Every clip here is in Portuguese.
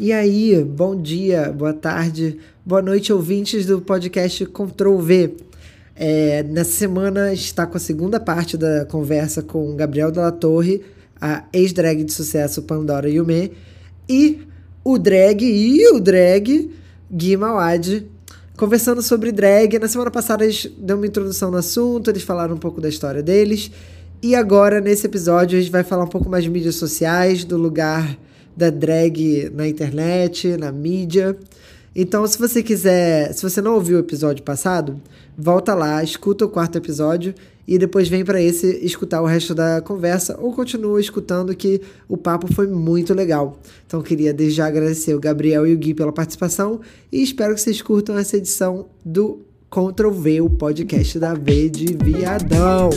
E aí, bom dia, boa tarde, boa noite, ouvintes do podcast Ctrl V. É, nessa semana está com a segunda parte da conversa com Gabriel Della Torre, a ex-drag de sucesso Pandora Yume, e o drag e o drag Gui Mawad, conversando sobre drag. Na semana passada eles deu uma introdução no assunto, eles falaram um pouco da história deles. E agora, nesse episódio, a gente vai falar um pouco mais de mídias sociais, do lugar da drag na internet, na mídia. Então, se você quiser, se você não ouviu o episódio passado, volta lá, escuta o quarto episódio e depois vem para esse escutar o resto da conversa ou continua escutando que o papo foi muito legal. Então, queria desde já agradecer o Gabriel e o Gui pela participação e espero que vocês curtam essa edição do Ctrl V, o podcast da V de Viadão.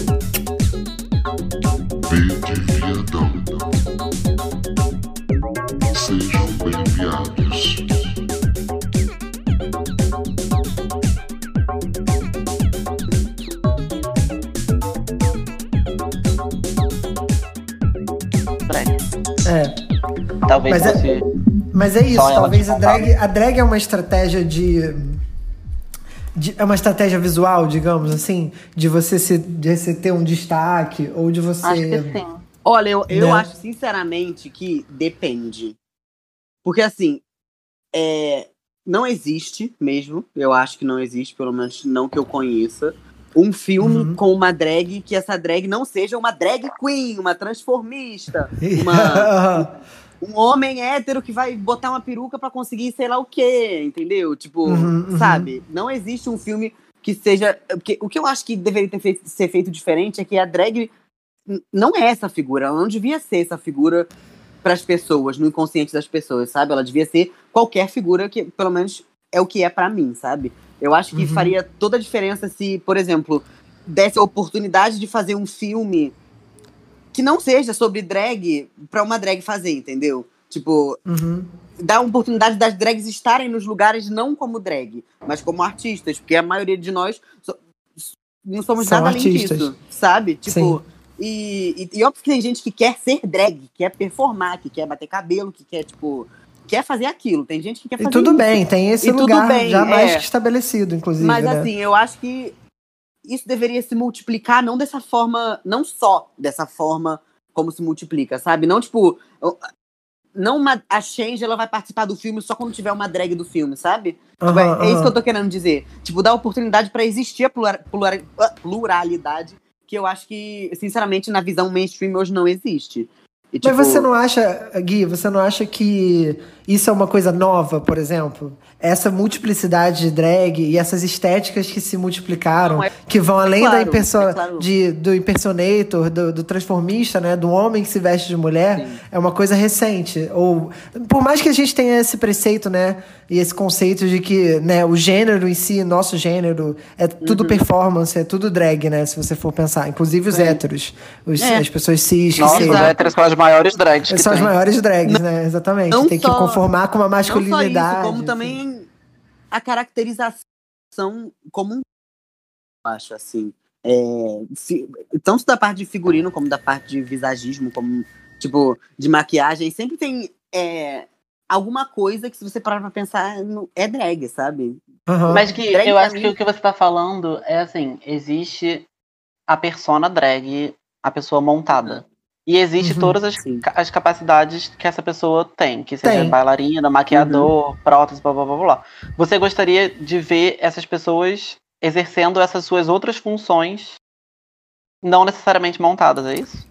Talvez mas fosse. É, mas é isso, talvez a drag, a drag é uma estratégia de, de, É uma estratégia visual, digamos assim, de você, se, de você ter um destaque, ou de você. Acho que sim. Olha, eu, eu Né? acho sinceramente que depende. Porque assim, é, não existe mesmo, eu acho que não existe, pelo menos não que eu conheça, um filme Uhum. com uma drag que essa drag não seja uma drag queen, uma transformista, uma, um homem hétero que vai botar uma peruca pra conseguir sei lá o quê, entendeu? Tipo, Uhum, uhum. sabe? Não existe um filme que seja. Porque, o que eu acho que deveria ter feito- ser feito diferente é que a drag não é essa figura, ela não devia ser essa figura para as pessoas, no inconsciente das pessoas, sabe? Ela devia ser qualquer figura que, pelo menos, é o que é pra mim, sabe? Eu acho que Uhum. faria toda a diferença se, por exemplo, desse a oportunidade de fazer um filme que não seja sobre drag pra uma drag fazer, entendeu? Tipo, Uhum. dar a oportunidade das drags estarem nos lugares não como drag, mas como artistas, porque a maioria de nós so- não somos São nada além artistas. disso, sabe? Tipo, e, e, e óbvio que tem gente que quer ser drag, quer performar, que quer bater cabelo, que quer, tipo, quer fazer aquilo. Tem gente que quer E fazer tudo isso. bem, tem esse E lugar bem, já mais é. que estabelecido, inclusive. Mas né? assim, eu acho que isso deveria se multiplicar não dessa forma, não só dessa forma como se multiplica, sabe? Não tipo, não uma, a Change ela vai participar do filme só quando tiver uma drag do filme, sabe? Tipo, é, é isso que eu tô querendo dizer. Tipo, dar oportunidade pra existir a plural- plural- ah, pluralidade que eu acho que, sinceramente, na visão mainstream hoje não existe. E, tipo, Mas você não acha, Gui, você não acha que isso é uma coisa nova, por exemplo? Essa multiplicidade de drag e essas estéticas que se multiplicaram, Não, é- que vão além da claro, imperso é claro. de, do impersonator, do, do transformista, né? Do homem que se veste de mulher, Sim. é uma coisa recente. Ou, por mais que a gente tenha esse preceito, né? E esse conceito de que né, o gênero em si, nosso gênero, é tudo performance, é tudo drag, né? Se você for pensar. Inclusive os Uhum. Sim. héteros, os- É. as pessoas cis, que Nossa, se- os héteros são as maiores drags que são as tem. maiores drags, né? Exatamente. não Tem que só- conformar com uma Não só masculinidade. isso, como assim. também a caracterização como um. Acho assim. É, fi- tanto da parte de figurino, como da parte de visagismo, como tipo, de maquiagem, sempre tem é, alguma coisa que, se você parar pra pensar, é drag, sabe? Aham. Mas que Drag eu acho mim- que o que você tá falando é assim, existe a persona drag, a pessoa montada. E existe Uhum, todas as, sim. as capacidades que essa pessoa tem, que seja Tem. bailarina, maquiador, prótese, blá blá blá blá. blá. Você gostaria de ver essas pessoas exercendo essas suas outras funções, não necessariamente montadas, é isso?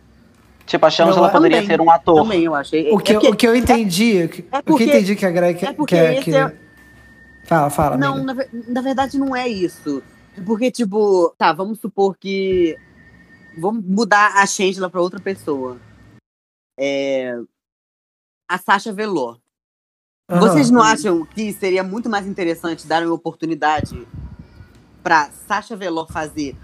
Tipo, a Shangela eu poderia também, ser um ator. Também, eu acho. É- O que, é eu- porque- o que eu entendi, o que- é o que porque- eu entendi que a Greg é que, porque é- Fala, fala. Não, na, na verdade não é isso. Porque, tipo, tá, vamos supor que. Vamos mudar a Shangela pra outra pessoa. É. A Sasha Velour. Aham. Vocês não acham que seria muito mais interessante dar uma oportunidade pra Sasha Velour fazer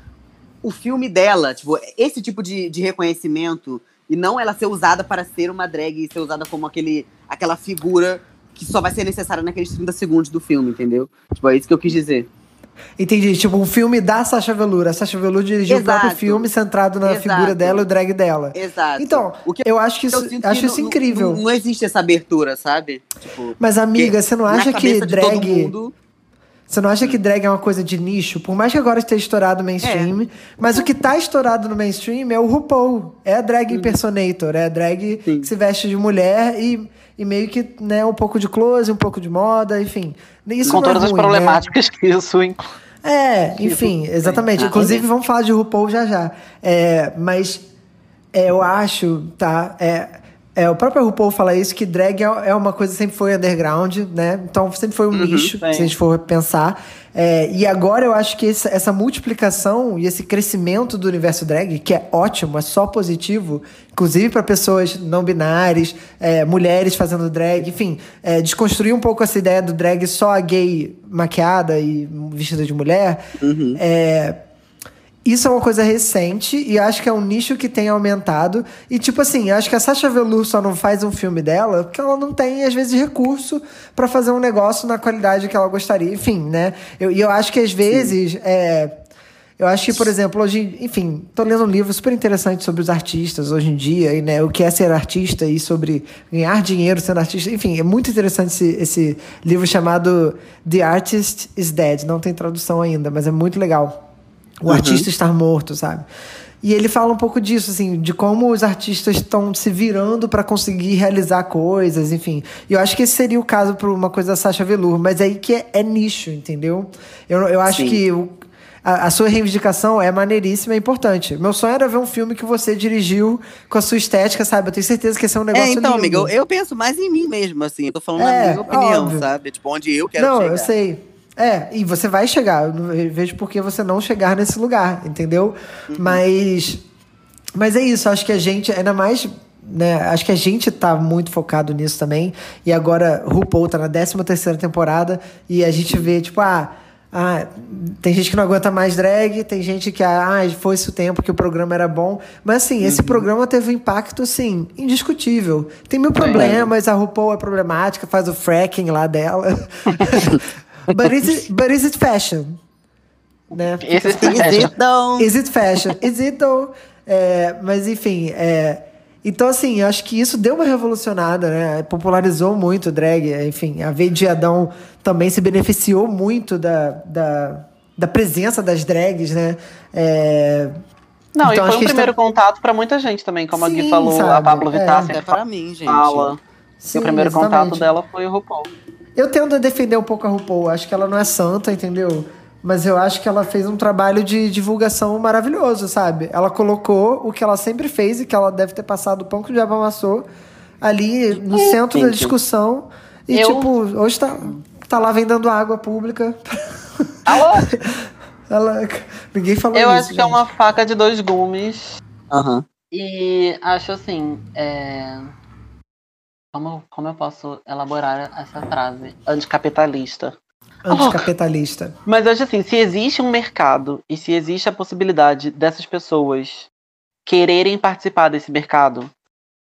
o filme dela, tipo, esse tipo de, de reconhecimento, e não ela ser usada para ser uma drag e ser usada como aquele, aquela figura que só vai ser necessária naqueles 30 segundos do filme, entendeu? Tipo, é isso que eu quis dizer. Entendi. Tipo, um filme da Sasha Velour. A Sasha Velour dirigiu o próprio Exato. filme centrado na Exato. figura dela e o drag dela. Exato. Então, O que eu acho que isso, eu acho que isso não- incrível. Não, não existe essa abertura, sabe? Tipo, Mas, amiga, você não acha que drag. Você não acha que drag é uma coisa de nicho? Por mais que agora esteja estourado no mainstream, mas o que tá estourado no mainstream é o RuPaul. É a drag impersonator, é a drag Uhum. Sim. que se veste de mulher e, e meio que, né, um pouco de close, um pouco de moda, enfim. Isso Com não é todas as ruim, né? problemáticas que isso inclui. É, enfim, exatamente. Ah, Inclusive, é. vamos falar de RuPaul já já. É, mas é, eu acho, tá? É, é, o próprio RuPaul fala isso, que drag é, é uma coisa que sempre foi underground, né? Então sempre foi um nicho, sim. se a gente for pensar. É, e agora eu acho que essa, essa multiplicação e esse crescimento do universo drag, que é ótimo, é só positivo, inclusive para pessoas não binárias, é, mulheres fazendo drag, enfim, é, desconstruir um pouco essa ideia do drag só a gay maquiada e vestida de mulher. Uhum. É, isso é uma coisa recente e acho que é um nicho que tem aumentado. E, tipo assim, acho que a Sasha Velour só não faz um filme dela porque ela não tem, às vezes, recurso pra fazer um negócio na qualidade que ela gostaria. Enfim, né? Eu- E eu, acho que, às vezes, é, eu acho que, por exemplo, hoje, enfim, tô lendo um livro super interessante sobre os artistas hoje em dia, e, né, o que é ser artista e sobre ganhar dinheiro sendo artista. Enfim, é muito interessante esse, esse livro chamado The Artist is Dead. Não tem tradução ainda, mas é muito legal. O artista estar morto, sabe? E ele fala um pouco disso, assim, de como os artistas estão se virando para conseguir realizar coisas, enfim. E eu acho que esse seria o caso para uma coisa da Sasha Velour, mas aí que é, é nicho, entendeu? Eu, eu acho Sim. que o- a, a sua reivindicação é maneiríssima e importante. Meu sonho era ver um filme que você dirigiu com a sua estética, sabe? Eu tenho certeza que esse é um negócio É, então, lindo. amiga, eu, eu penso mais em mim mesmo, assim. Eu tô falando É, na minha opinião, óbvio. sabe? Tipo, onde eu quero não, chegar. eu sei. É, e você vai chegar. Eu não vejo por que você não chegar nesse lugar, entendeu? Uhum. Mas. Mas é isso, acho que a gente, ainda mais. Né, acho que a gente tá muito focado nisso também. E agora RuPaul tá na 13 terceira temporada e a gente vê, tipo, ah. Ah, tem gente que não aguenta mais drag, tem gente que ah, foi esse o tempo que o programa era bom. Mas assim, esse programa teve um impacto assim, indiscutível. Tem mil problemas, a RuPaul é problemática, faz o fracking lá dela. but, is it, but is it fashion? Né? Esse Fica- é fashion. Então, Is it fashion? Is it though? É, mas enfim, é, então assim, eu acho que isso deu uma revolucionada, né? Popularizou muito o drag, enfim, a V de Adão também se beneficiou muito da, da, da presença das drags, né? É, Não, Então, e foi um a gente primeiro tá- contato pra muita gente também, como a Sim, Gui falou, a sabe, Pablo é. Vittar até sempre pra mim, gente. fala. sim, e o primeiro exatamente. contato dela foi o RuPaul. Eu tendo a defender um pouco a RuPaul. Acho que ela não é santa, entendeu? Mas eu acho que ela fez um trabalho de divulgação maravilhoso, sabe? Ela colocou o que ela sempre fez e que ela deve ter passado o pão que o diabo amassou ali no centro da Gente. discussão. E, Eu- tipo, hoje tá, tá lá vendendo água pública. Alô? Ela, ninguém falou Eu isso. acho que é gente. uma faca de dois gumes. Aham. E acho assim, é... como, como eu posso elaborar essa frase? Anticapitalista. Anticapitalista. Mas eu acho assim, se existe um mercado e se existe a possibilidade dessas pessoas quererem participar desse mercado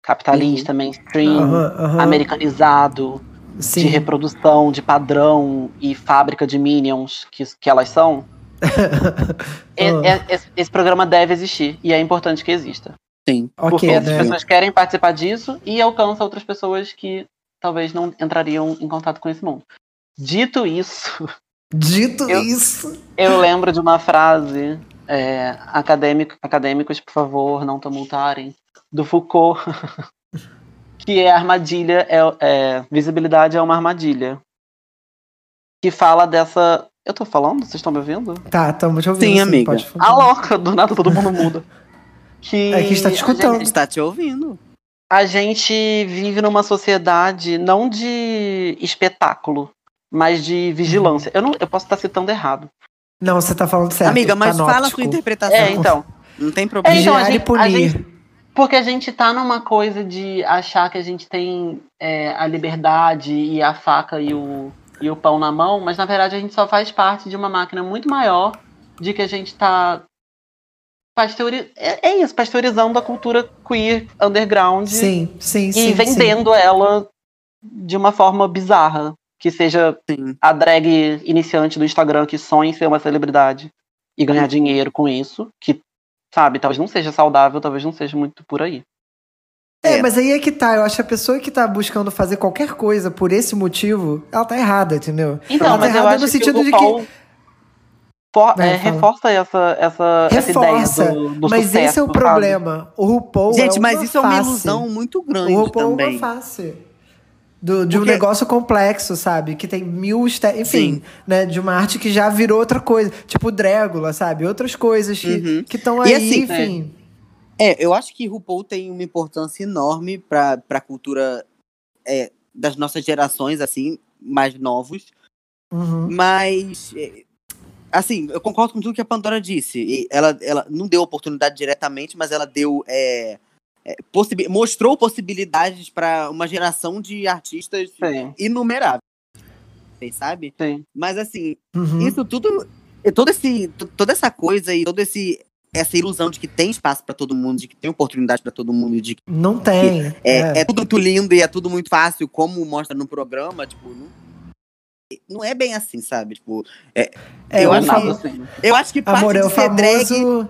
capitalista, mainstream, Aham, aham. americanizado, de Sim. reprodução, de padrão e fábrica de minions que, que elas são, é- é- esse, esse programa deve existir e é importante que exista. Sim. porque Ok, essas né? pessoas querem participar disso e alcança outras pessoas que talvez não entrariam em contato com esse mundo. Dito isso, Dito Eu- isso. eu lembro de uma frase, é, acadêmico, acadêmicos, por favor, não tumultarem, do Foucault, que é armadilha, é, é, visibilidade é uma armadilha. Que fala dessa. Eu tô falando? Vocês estão me ouvindo? Tá, estamos te ouvindo. Sim, amiga. A louca, do nada todo mundo muda. Que É que está te escutando. Está te ouvindo. a gente vive numa sociedade não de espetáculo, mas de vigilância. Eu, não, eu posso estar citando errado. Não, você tá falando certo. Amiga, mas fala a panóptico. sua interpretação. É, então. Não tem problema. É, então, a e gente- a gente- Porque a gente tá numa coisa de achar que a gente tem é, a liberdade e a faca e o, e o pão na mão, mas na verdade a gente só faz parte de uma máquina muito maior de que a gente tá. Pasteuri... É, é isso, pasteurizando a cultura queer underground Sim, sim, sim. e vendendo ela de uma forma bizarra. que seja Sim. a drag iniciante do Instagram que sonha em ser uma celebridade e ganhar dinheiro com isso, que, sabe, talvez não seja saudável, talvez não seja muito por aí. É, É. mas aí é que tá. Eu acho que a pessoa que tá buscando fazer qualquer coisa por esse motivo, ela tá errada, entendeu? Então, ela mas tá eu errada acho no sentido que o de que. For- Vai, é, reforça essa, essa, essa Reforça. ideia do, do mas sucesso, esse é o sabe? problema. O RuPaul. Gente, é mas isso é uma face. ilusão muito grande O RuPaul é também. uma face. Do, de um Porque- negócio complexo, sabe? Que tem mil. este- Enfim, Sim. né? De uma arte que já virou outra coisa. Tipo Drégula, sabe? Outras coisas que Uhum. estão E aí, assim, enfim. É, eu acho que RuPaul tem uma importância enorme pra, pra cultura é, das nossas gerações, assim, mais novos. Uhum. Mas, é, assim, eu concordo com tudo que a Pandora disse. E Ela, ela não deu oportunidade diretamente, mas ela deu. é, é, mostrou possibilidades para uma geração de artistas Sim, inumeráveis, sabe? sim. Mas, assim, Uhum. isso tudo. é, Todo esse, to- toda essa coisa e toda esse, essa ilusão de que tem espaço para todo mundo, de que tem oportunidade para todo mundo, de que Não tem. é, é. é tudo muito lindo e é tudo muito fácil, como mostra no programa, tipo, não, não é bem assim, sabe? Tipo, É, eu é acho nada famo- assim. eu acho que parte Amor, é de o ser drag, famoso.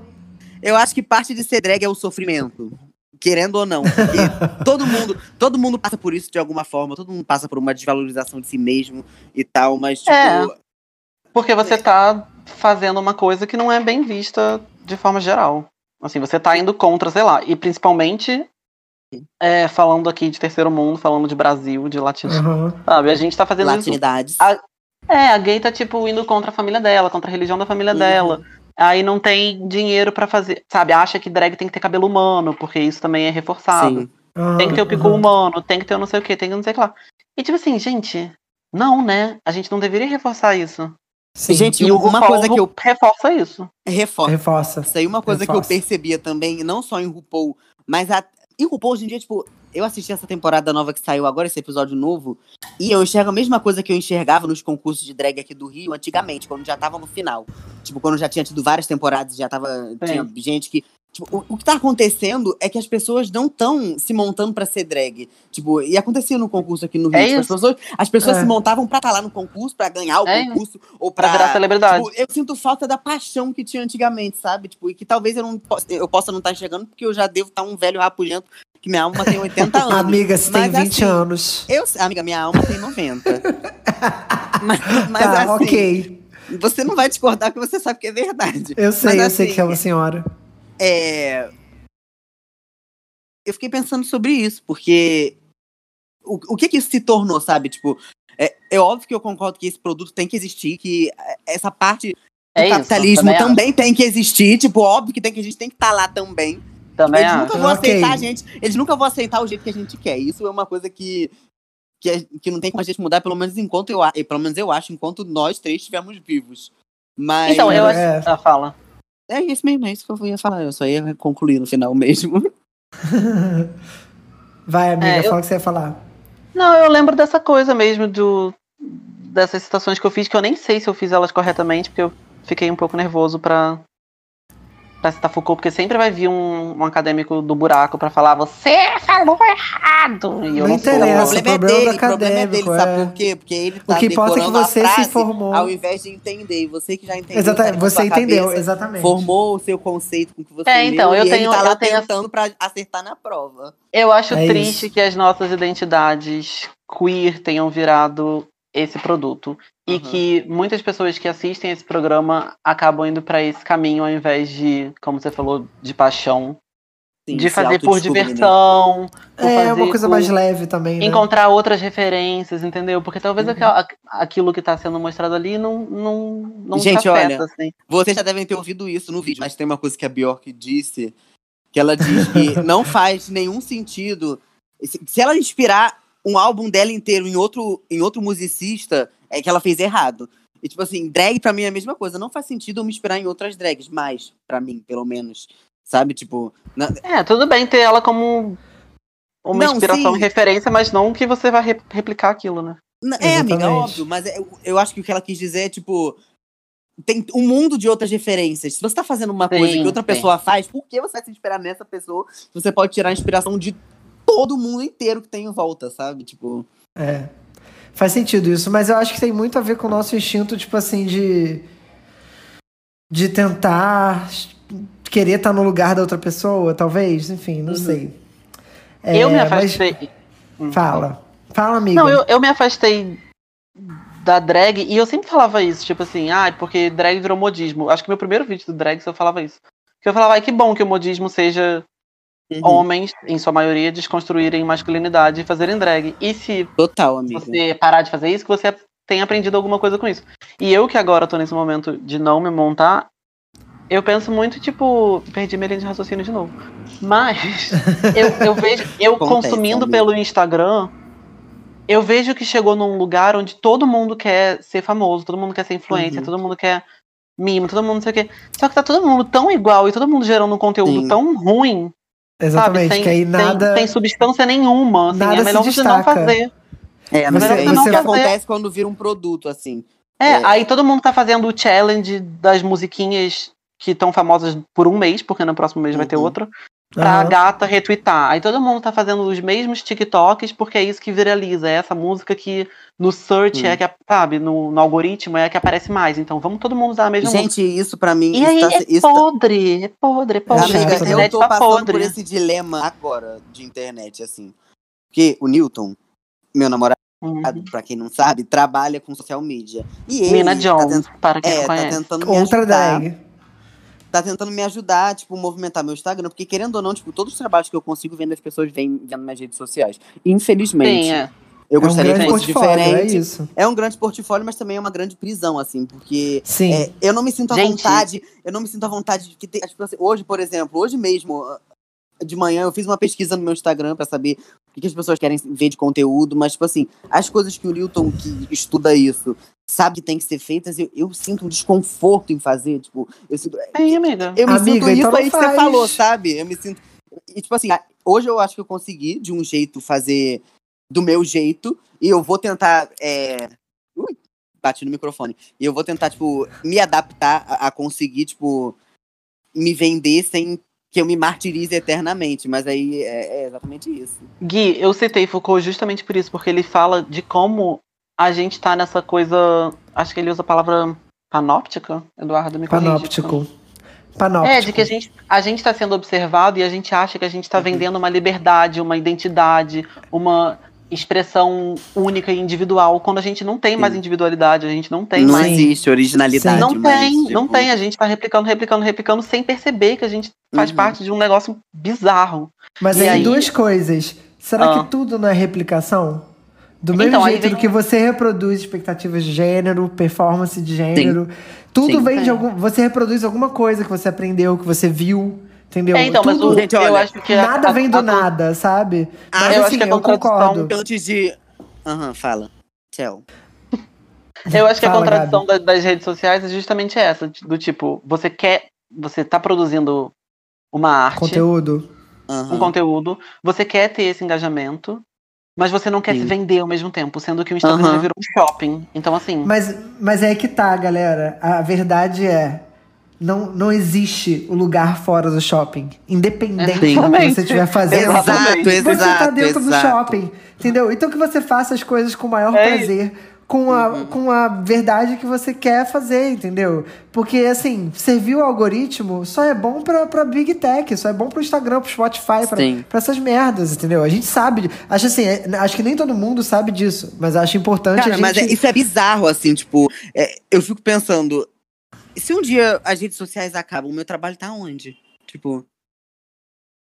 eu acho que parte de ser drag é o sofrimento. Querendo ou não, porque todo mundo, todo mundo passa por isso de alguma forma, todo mundo passa por uma desvalorização de si mesmo e tal, mas tipo, É. Porque você tá fazendo uma coisa que não é bem vista de forma geral. Assim, você tá indo contra, sei lá, e principalmente é, falando aqui de terceiro mundo, falando de Brasil, de latino, Uhum. sabe? A gente tá fazendo isso. latinidades. A- É, a gay tá, tipo, indo contra a família dela, contra a religião da família Uhum. dela. Aí não tem dinheiro pra fazer, sabe? Acha que drag tem que ter cabelo humano, porque isso também é reforçado. Sim. Uhum. Tem que ter o pico Uhum. humano, tem que ter o não sei o que, tem que não sei o que lá. E tipo assim, gente, não, né? A gente não deveria reforçar isso. Sim. Gente, E o uma coisa que eu reforça isso. reforço Reforça. Isso aí, uma coisa que eu Reforça. percebia também, não só em RuPaul, mas a... em RuPaul hoje em dia, tipo, eu assisti essa temporada nova que saiu agora, esse episódio novo, e eu enxergo a mesma coisa que eu enxergava nos concursos de drag aqui do Rio antigamente, quando já tava no final. Tipo, quando já tinha tido várias temporadas, já tava. Tinha gente que. Tipo, o, o que tá acontecendo é que as pessoas não estão se montando pra ser drag. Tipo, e acontecia no concurso aqui no Rio. É tipo, as pessoas, as pessoas É. se montavam pra estar lá no concurso, pra ganhar o É. concurso, ou Pra pra. virar celebridade. Tipo, eu sinto falta da paixão que tinha antigamente, sabe? Tipo, e que talvez eu não possa, eu possa não estar enxergando, porque eu já devo estar um velho rapulhento, que minha alma tem 80 anos. Amiga, você tem Mas, 20 assim, anos. Eu, amiga, minha alma tem 90. mas mas tá, assim, ok. você não vai discordar que você sabe que é verdade. Eu sei, mas, eu sei assim, que é uma senhora. É... Eu fiquei pensando sobre isso, porque o, o que que isso se tornou, sabe? Tipo, é, é óbvio que eu concordo que esse produto tem que existir, que essa parte do É isso, capitalismo também também, tem que existir, tipo, óbvio que tem que a gente tem que estar lá também. Também eles acho. nunca vão Ok. aceitar a gente, eles nunca vão aceitar o jeito que a gente quer. Isso é uma coisa que que, é- que não tem como a gente mudar, pelo menos enquanto eu, pelo menos eu acho, enquanto nós três estivermos vivos. Mas Então, eu acho. É. Ah, fala. É isso mesmo, é isso que eu ia falar. Eu só ia concluir no final mesmo. Vai, amiga, É, eu- fala o que você ia falar. Não, eu lembro dessa coisa mesmo, do, dessas citações que eu fiz, que eu nem sei se eu fiz elas corretamente, porque eu fiquei um pouco nervoso pra, pra citar Foucault, porque sempre vai vir um, um acadêmico do buraco pra falar, você falou errado! E eu Não não, sou. interessa. o problema é problema do dele, o problema é dele, acadêmico, sabe é. por quê? Porque ele tá O que importa é que você se formou. ao invés de entender. E você que já entendeu, Exatamente, você entendeu, cabeça, exatamente. formou o seu conceito com o que você É, então, leu, eu e tenho- ele tá lá eu tenho- tentando pra acertar na prova. Eu acho É triste isso. que as nossas identidades queer tenham virado esse produto. E Uhum. que muitas pessoas que assistem esse programa acabam indo pra esse caminho ao invés de, como você falou, de paixão. Sim, de fazer por né? diversão. por É fazer uma coisa por mais leve também, né? Encontrar outras referências, entendeu? Porque talvez Uhum. aquilo que tá sendo mostrado ali não, não, não Gente, te afeta, olha, assim. Vocês já devem ter ouvido isso no vídeo, mas tem uma coisa que a Bjork disse, que ela diz que não faz nenhum sentido. Se, se ela inspirar um álbum dela inteiro em outro, em outro musicista, é que ela fez errado. E, tipo assim, drag pra mim é a mesma coisa. Não faz sentido eu me inspirar em outras drags, mais, pra mim, pelo menos. Sabe? Tipo, na- É, tudo bem ter ela como uma Não, inspiração sim. referência, mas não que você vai re- replicar aquilo, né? É, amiga, óbvio, mas é- eu, eu acho que o que ela quis dizer é, tipo, tem um mundo de outras referências. Se você tá fazendo uma coisa Sim, que outra sim. pessoa faz, por que você vai se inspirar nessa pessoa? se Você pode tirar a inspiração de todo mundo inteiro que tem em volta, sabe? Tipo, É. Faz sentido isso, mas eu acho que tem muito a ver com o nosso instinto, tipo assim, de. de tentar querer estar no lugar da outra pessoa, talvez, enfim, não Uhum. sei. eu É, me mas- afastei. Fala. Fala, amiga. Não, eu, eu me afastei da drag e eu sempre falava isso, tipo assim, ah, porque drag virou modismo. Acho que meu primeiro vídeo do drag eu falava isso. Que eu falava, ai, que bom que o modismo seja Uhum. homens, em sua maioria, desconstruírem masculinidade e fazerem drag. E se Total, amiga. você parar de fazer isso, que você tenha aprendido alguma coisa com isso. E eu que agora tô nesse momento de não me montar, eu penso muito, tipo, perdi minha linha de raciocínio de novo. Mas eu, eu vejo, eu Acontece, consumindo amiga. pelo Instagram, eu vejo que chegou num lugar onde todo mundo quer ser famoso, todo mundo quer ser influencer, Uhum. todo mundo quer mimo, todo mundo não sei o quê. Só que tá todo mundo tão igual e todo mundo gerando um conteúdo Sim. tão ruim, Exatamente, sabe? Sem, que aí sem- nada. sem substância nenhuma. Assim, nada é se melhor você não fazer. É, Você- mas é isso você- que acontece quando vira um produto, assim. É, É. aí todo mundo tá fazendo o challenge das musiquinhas que estão famosas por um mês, porque no próximo mês vai ter Uhum. Pra Aham. gata retweetar. Aí todo mundo tá fazendo os mesmos TikToks, porque é isso que viraliza. É essa música que no search Hum. é que, sabe, no, no algoritmo é a que aparece mais. Então vamos todo mundo usar a mesma Gente, isso pra mim. música. E isso aí tá- é isso tá- podre, é podre, é podre. Amiga, a né? eu internet tô tá passando podre. por esse dilema agora de internet, assim. Porque o Newton, meu namorado, Uhum. pra quem não sabe, trabalha com social media. E ele Nina tá, Jones, tent- para quem é, não tá conhece. tentando Outra ajudar. drag. Tá tentando me ajudar, tipo, movimentar meu Instagram. Porque, querendo ou não, tipo, todos os trabalhos que eu consigo vendo, as pessoas vêm vendo nas redes sociais. Infelizmente. Sim, é. Eu é um gostaria grande que fosse portfólio, é diferente. isso. É um grande portfólio, mas também é uma grande prisão, assim, porque Sim. é, eu não me sinto à Gente. vontade. Eu não me sinto à vontade de que ter, tipo assim, hoje, por exemplo, hoje mesmo, de manhã, eu fiz uma pesquisa no meu Instagram pra saber o que, as pessoas querem ver de conteúdo, mas, tipo assim, as coisas que o Newton, que estuda isso, sabe que tem que ser feitas, eu, eu sinto um desconforto em fazer, tipo, eu sinto. Sim, amiga. Eu me Amiga, sinto então isso não aí que você falou, sabe? Eu me sinto. E, tipo assim, hoje eu acho que eu consegui, de um jeito, fazer do meu jeito. E eu vou tentar. É... Ui, bati no microfone. E eu vou tentar, tipo, me adaptar a, a conseguir, tipo, me vender sem que eu me martirize eternamente. Mas aí é, é exatamente isso. Gui, eu citei Foucault justamente por isso, porque ele fala de como a gente tá nessa coisa. Acho que ele usa a palavra panóptica, Eduardo, me. Panóptico. Panóptico. É, de que a gente, a gente tá sendo observado e a gente acha que a gente tá vendendo uma liberdade, uma identidade, uma expressão única e individual, quando a gente não tem mais Sim. individualidade, a gente não tem não mais. existe originalidade. Não mas, tem, não tipo, tem. A gente tá replicando, replicando, replicando, sem perceber que a gente faz Uhum. parte de um negócio bizarro. Mas aí, aí- duas coisas. Será Ah. que tudo não é replicação? Do mesmo Então, jeito vem do que você reproduz expectativas de gênero, performance de gênero, tudo Sim. vem de Sim. algum. Você reproduz alguma coisa que você aprendeu, que você viu, entendeu? É, então, mas tudo, o, Gente, eu olha, acho que a- nada a- vem do a- nada, sabe? Ah, Mas eu assim, acho que a eu contradição- concordo. Antes de. Aham, fala. Tchau. Eu acho que a Fala, contradição da- das redes sociais é justamente essa, do tipo, você quer, você tá produzindo uma arte, Conteúdo. Um conteúdo, você quer ter esse engajamento, mas você não quer Sim. se vender ao mesmo tempo, sendo que o Instagram já virou um shopping. Então, assim, Mas, mas é que tá, galera. A verdade é. Não, não existe o lugar fora do shopping. Independente do que você estiver fazendo. Exatamente. Você tá exato, dentro do exato. shopping. Entendeu? Então que você faça as coisas com o maior É prazer. Com a, Uhum. com a verdade que você quer fazer, entendeu? Porque, assim, servir o algoritmo só é bom pra, pra Big Tech, só é bom pro Instagram, pro Spotify, pra, pra essas merdas, entendeu? A gente sabe. Acho assim, é- acho que nem todo mundo sabe disso, mas acho importante Cara, a gente. mas é- isso é bizarro, assim, tipo, é, eu fico pensando, se um dia as redes sociais acabam, o meu trabalho tá onde? Tipo,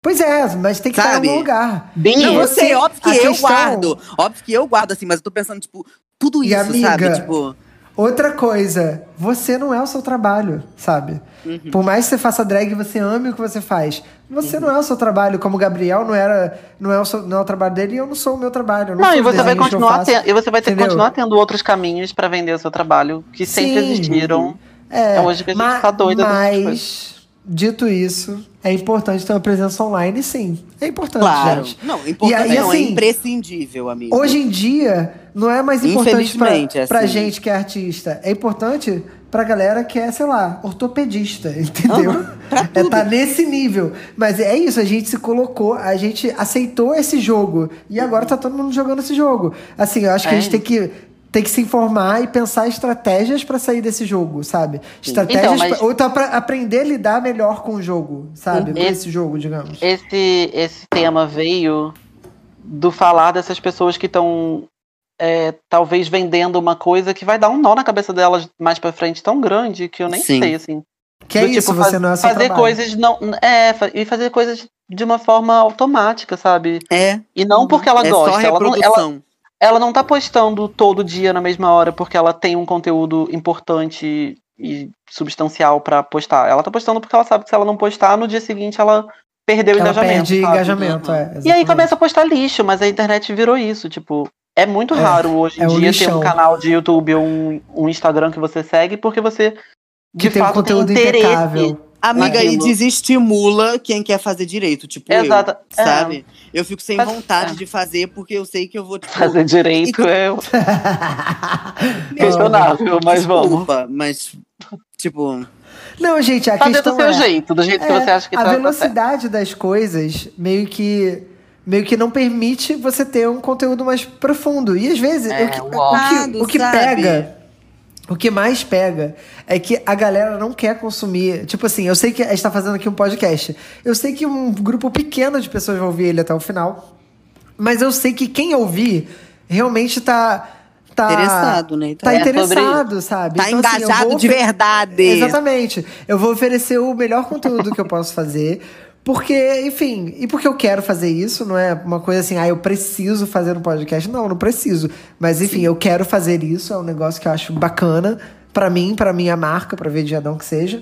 Pois é, mas tem que estar em algum lugar. bem não, eu você- sei, óbvio que eu questão- guardo, óbvio que eu guardo, assim, mas eu tô pensando, tipo, tudo E, isso, amiga, sabe? Tipo, Outra coisa, você não é o seu trabalho, sabe? Uhum. Por mais que você faça drag e você ame o que você faz, você não é o seu trabalho, como o Gabriel não era, não é o, seu- não é o trabalho dele e eu não sou o meu trabalho. eu Não, não, e você vai continuar faço. tendo, e você vai ter continuar tendo outros caminhos pra vender o seu trabalho, que sempre Sim. existiram. É, É hoje que a gente ma- tá doida mas, dito isso, é importante ter uma presença online, sim. É importante, Claro. gente. Não, importante E aí, não, é assim, imprescindível, amigo. Hoje em dia, não é mais importante pra, pra assim. gente que é artista. É importante pra galera que é, sei lá, ortopedista, entendeu? Pra é tá nesse nível. Mas é isso, a gente se colocou, a gente aceitou esse jogo. E agora tá todo mundo jogando esse jogo. Assim, eu acho que a É. gente tem que. Tem que se informar e pensar estratégias pra sair desse jogo, sabe? Estratégias Então, mas- pra- ou então pra aprender a lidar melhor com o jogo, sabe? Com Esse- esse jogo, digamos. Esse, esse tema veio do falar dessas pessoas que estão talvez vendendo uma coisa que vai dar um nó na cabeça delas mais pra frente tão grande que eu nem Sim. sei, assim. Que é Do isso, tipo, você faz- não é seu fazer trabalho. coisas não é e fazer coisas de uma forma automática, sabe? É, E não porque ela é gosta, só ela não, ela, reprodução. Ela não tá postando todo dia na mesma hora porque ela tem um conteúdo importante e substancial pra postar. Ela tá postando porque ela sabe que se ela não postar, no dia seguinte ela perdeu o engajamento. perde sabe? engajamento, é. E aí exatamente. começa a postar lixo, mas a internet virou isso, tipo. É muito É, raro hoje em é um dia ter um canal de YouTube ou um, um Instagram que você segue, porque você Que de tem um fato conteúdo tem interesse. impecável. Amiga, e Naquilo. desestimula quem quer fazer direito, tipo Exato, eu, é. sabe? Eu fico sem Faz- vontade é. de fazer porque eu sei que eu vou, tipo, Fazer direito E- é questionável, mas vamos. desculpa, mas, tipo, Não, gente, a Fazer do questão seu é, jeito, do jeito que é, você acha que a tá, velocidade das coisas meio que meio que não permite você ter um conteúdo mais profundo. E às vezes É, o que, o que, o que pega o que mais pega é que a galera não quer consumir. Tipo assim, eu sei que a gente tá fazendo aqui um podcast. Eu sei que um grupo pequeno de pessoas vai ouvir ele até o final. Mas eu sei que quem ouvir realmente tá. tá interessado, né? Tá É interessado, sabe? Tá Então, assim, engajado vou de verdade. Exatamente. Eu vou oferecer o melhor conteúdo que eu posso fazer. Porque, enfim, e porque eu quero fazer isso, não é uma coisa assim, ah, eu preciso fazer um podcast. Não, não preciso. Mas, enfim, eu quero fazer isso, é um negócio que eu acho bacana pra mim, pra minha marca, pra ver de Adão que seja.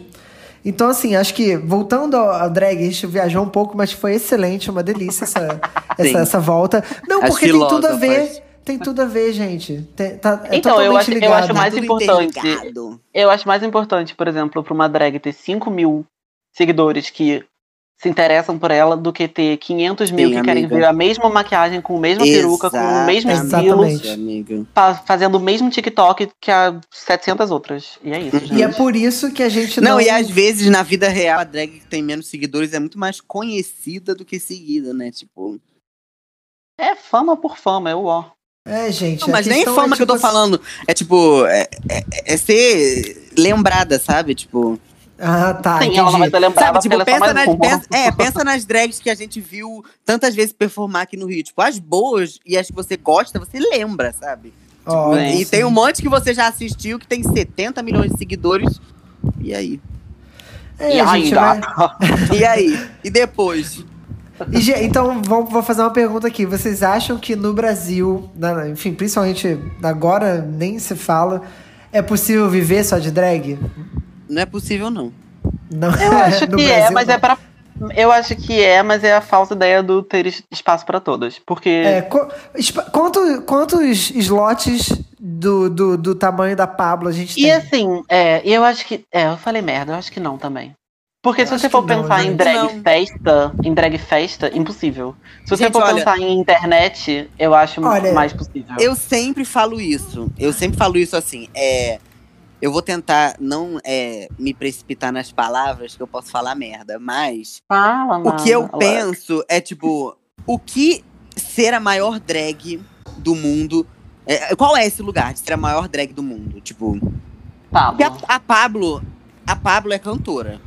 Então, assim, acho que, voltando ao, drag, a gente viajou um pouco, mas foi excelente, uma delícia essa, essa, Sim. essa volta. Não, As porque tem tudo a ver. Tem tudo a ver, gente. Tem- tá, é Então, eu totalmente acho- eu ligado. acho mais Tudo importante. interligado. Eu acho mais importante, por exemplo, pra uma drag ter 5 mil seguidores que se interessam por ela do que ter 500 mil Sim, que querem amiga. ver a mesma maquiagem, com a mesma peruca, com o mesmo estilo, fazendo o mesmo TikTok que as 700 outras. E é isso, gente. E é por isso que a gente não. Não, e às vezes na vida real a drag que tem menos seguidores é muito mais conhecida do que seguida, né? Tipo. É fama por fama, é o ó. É, gente. Não, a mas nem fama é, que eu tô tipo, falando. É tipo. É, é- é ser lembrada, sabe? Tipo. Ah, tá. Sim, entendi. ela não vai ser lembrada Sabe, tipo, é pensa mais nas, pensa, é, pensa nas drags que a gente viu tantas vezes performar aqui no Rio. Tipo, as boas e as que você gosta, você lembra, sabe? Ó, Sim. e tem um monte que você já assistiu que tem 70 milhões de seguidores. E aí? É, e a gente ainda. vai- E aí? E depois? E, então, vou, vou fazer uma pergunta aqui. Vocês acham que no Brasil, na- enfim, principalmente agora nem se fala, é possível viver só de drag? Não é possível, não. Não, Eu acho no que é, Brasil, mas não. é para Eu acho que é, mas é a falsa ideia do ter es- espaço pra todas. Porque. É, qu- quanto- quantos slots do, do, do tamanho da Pablo a gente E tem? assim, é, e eu acho que. É, eu falei merda, eu acho que não também. Porque Eu se acho você for que não, pensar em drag Não. festa, em drag festa, impossível. Se você Gente, for olha- pensar em internet, eu acho Olha, mais possível. Eu sempre falo isso. Eu sempre falo isso assim. É, eu vou tentar não é, me precipitar nas palavras, que eu posso falar merda, mas Fala, o que eu mano. penso é tipo, o que ser a maior drag do mundo. é, qual é esse lugar de ser a maior drag do mundo? Tipo, Pablo. porque a, a Pablo. A Pablo é cantora.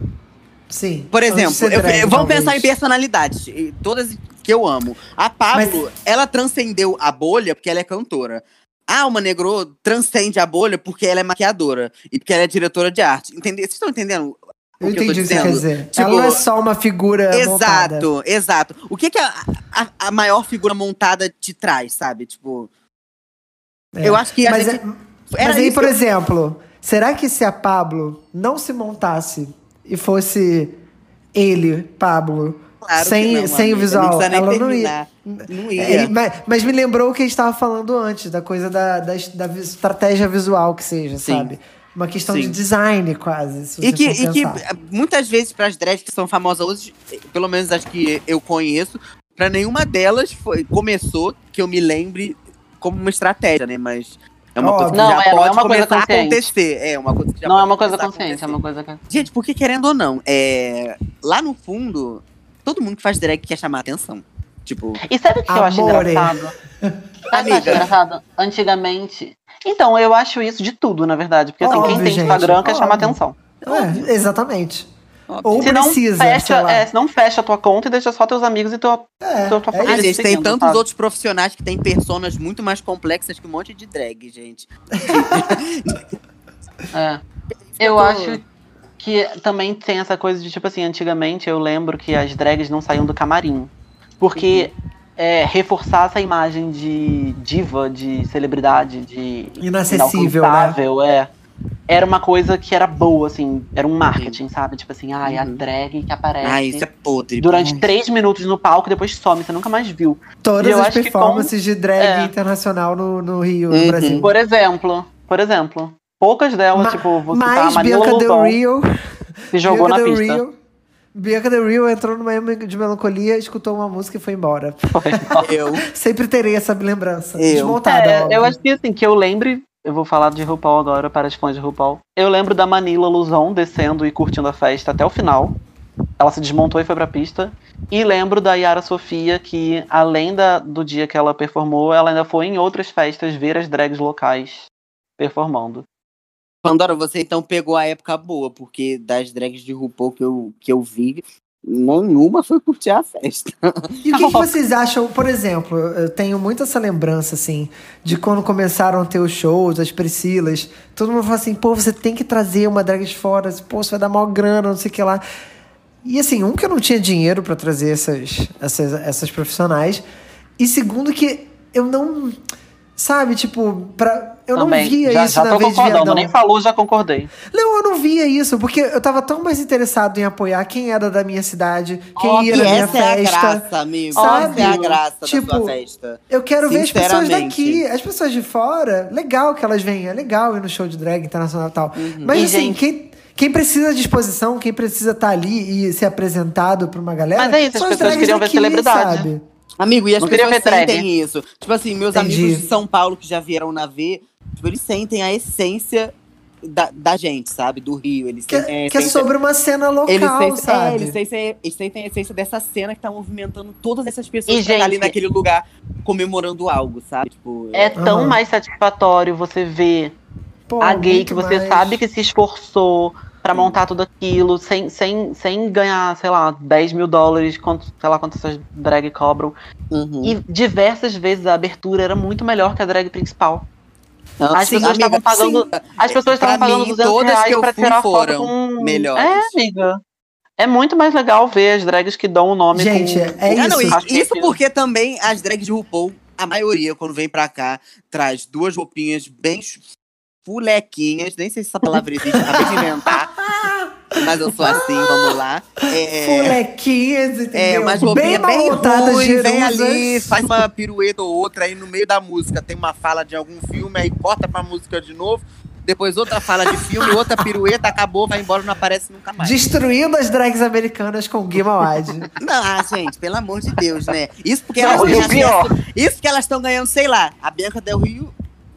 Sim. Por exemplo, eu- drag, vamos talvez. pensar em personalidades. e Todas que eu amo. A Pablo, ela transcendeu a bolha porque ela é cantora. A Alma Negro transcende a bolha porque ela é maquiadora. E porque ela é diretora de arte. Entende? Vocês estão entendendo? Eu entendi o que você quer dizer. Tipo, Ela não é só uma figura montada. Exato, exato. O que, que a, a, a maior figura montada te traz, sabe? Tipo, É. eu acho que Mas, gente. é- mas aí, por eu- exemplo, será que se a Pablo não se montasse e fosse ele, Pablo, Claro que sem, não, sem amiga, o visual, não ela não ia. Não ia. É, mas, mas me lembrou o que a gente estava falando antes, da coisa da, da, da estratégia visual que seja, Sim. sabe? uma questão Sim. de design, quase. Se E que, for e que eh, muitas vezes para as drags que são famosas hoje, eh, pelo menos as que eu conheço, para nenhuma delas foi, começou, que eu me lembre, como uma estratégia, né? Mas é uma coisa que Não, já é, não pode é uma coisa começar a acontecer. É uma coisa que já Não é uma coisa começar a consciente, é uma coisa que. Gente, porque querendo ou não, é... lá no fundo, todo mundo que faz drag quer chamar atenção. Tipo, E sabe o que eu acho engraçado? Sabe o que eu acho Amiga. engraçado? Antigamente. Então, eu acho isso de tudo, na verdade. Porque assim, Óbvio, quem tem gente, Instagram quer chamar óbvio. atenção. É, exatamente. Ou Se não precisa, sei fecha, é, se não fecha a tua conta e deixa só teus amigos e tua, É, tua, tua é família. a te gente tem tantos sabe? outros profissionais que têm personas muito mais complexas que um monte de drag, gente. É. Eu tô- acho que também tem essa coisa de, tipo assim, antigamente eu lembro que as drags não saíam do camarim. Porque é, reforçar essa imagem de diva, de celebridade, de Inacessível, né? é. Era uma coisa que era boa, assim, era um marketing, sabe? Tipo assim, ai, a Uhum. drag que aparece Ah, isso é podre. durante Ai. três minutos no palco e depois some, você nunca mais viu. Todas as performances de drag é. internacional no, no Rio, Uhum. no Brasil. Por exemplo, por poucas poucas delas, Ma- tipo, vou citar a Mas Manila Bianca Del Rio, que jogou Bianca na Del pista. Rio, Bianca Del Rio entrou numa época de melancolia, escutou uma música e foi embora. Eu. Sempre terei essa lembrança. Eu. Desmontada, É, eu acho que assim, que eu lembre, eu vou falar de RuPaul agora para as fãs de RuPaul. Eu lembro da Manila Luzon descendo e curtindo a festa até o final. Ela se desmontou e foi pra pista. E lembro da Yara Sofia, que além da, do dia que ela performou, ela ainda foi em outras festas ver as drags locais performando. Pandora, você então pegou a época boa, porque das drags de RuPaul que eu, que eu vi, nenhuma foi curtir a festa. E o que, que vocês acham, por exemplo, eu tenho muito essa lembrança, assim, de quando começaram a ter os shows, as Priscilas, todo mundo fala assim, pô, você tem que trazer uma drag de fora, pô, você vai dar maior grana, não sei o que lá. E assim, um que eu não tinha dinheiro pra trazer essas, essas, essas profissionais, e segundo que eu não, sabe, tipo, pra, eu Também. não via já, isso já na tô vez de concordando, Viadão. nem falou, já concordei. Não, eu não via isso, porque eu tava tão mais interessado em apoiar quem era da minha cidade, quem Ó, ia na minha essa é a festa. graça, amigo. sabe? Essa é a graça Tipo, da sua festa. Eu quero ver as pessoas daqui. As pessoas de fora, legal que elas venham, é legal ir no show de drag internacional e tal. Mas E, assim, gente- quem, quem precisa de exposição, quem precisa estar ali e ser apresentado pra uma galera. Mas é isso, as são pessoas drags queriam ver daqui, celebridade. sabe? Amigo, e as Não pessoas drag. sentem isso. Tipo assim, meus Entendi. amigos de São Paulo que já vieram na V, tipo, eles sentem a essência da, da gente, sabe? Do Rio. Eles Que, sentem a que é essência- sobre uma cena local, Eles sentem, sabe? é, eles, sentem, eles sentem a essência dessa cena que tá movimentando todas essas pessoas E, que tá ali gente- naquele lugar comemorando algo, sabe? Tipo, É tão Aham. mais satisfatório você ver Pô, a gay que você mais. sabe que se esforçou pra montar tudo aquilo, sem, sem, sem ganhar, sei lá, 10 mil dólares, quanto, sei lá quanto essas drag cobram. uhum. E diversas vezes a abertura era muito melhor que a drag principal. Não, As sim, pessoas amiga, estavam pagando. sim. As pessoas estavam pagando mim, 200 todas reais fui tirar foto foram com. melhores. É, amiga. É muito mais legal ver as drags que dão o nome Gente, com. é com- Ah, não, isso. e- isso porque também as drags de RuPaul, a maioria, quando vem pra cá, traz duas roupinhas bem fulequinhas. Nem sei se essa palavra existe, acabei de inventar. Mas eu sou assim, vamos lá. É, Fulequinhas, entendeu? é umas bem bem montadas, ruins, vem ali, faz uma pirueta ou outra aí no meio da música. Tem uma fala de algum filme, aí corta pra música de novo. Depois outra fala de filme, outra pirueta, acabou, vai embora, não aparece nunca mais. Destruindo as drags americanas com Gui Mawad. Não, ah, gente, pelo amor de Deus, né? Isso porque Não, elas Isso que elas estão ganhando, sei lá, a Bianca Del Rio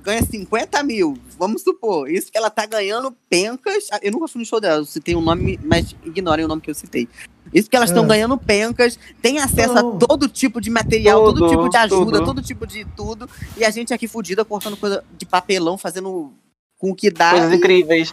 ganha 50 mil, vamos supor. Isso que ela tá ganhando pencas. ah, Eu nunca fui no show dela, eu citei um nome, mas ignorem o nome que eu citei. Isso que elas estão Ah. ganhando pencas, tem acesso Não. a todo tipo de material, todo Tudo, tipo de ajuda, tudo. todo tipo de tudo. E a gente aqui fudida cortando coisa de papelão, fazendo com o que dá. Coisas incríveis.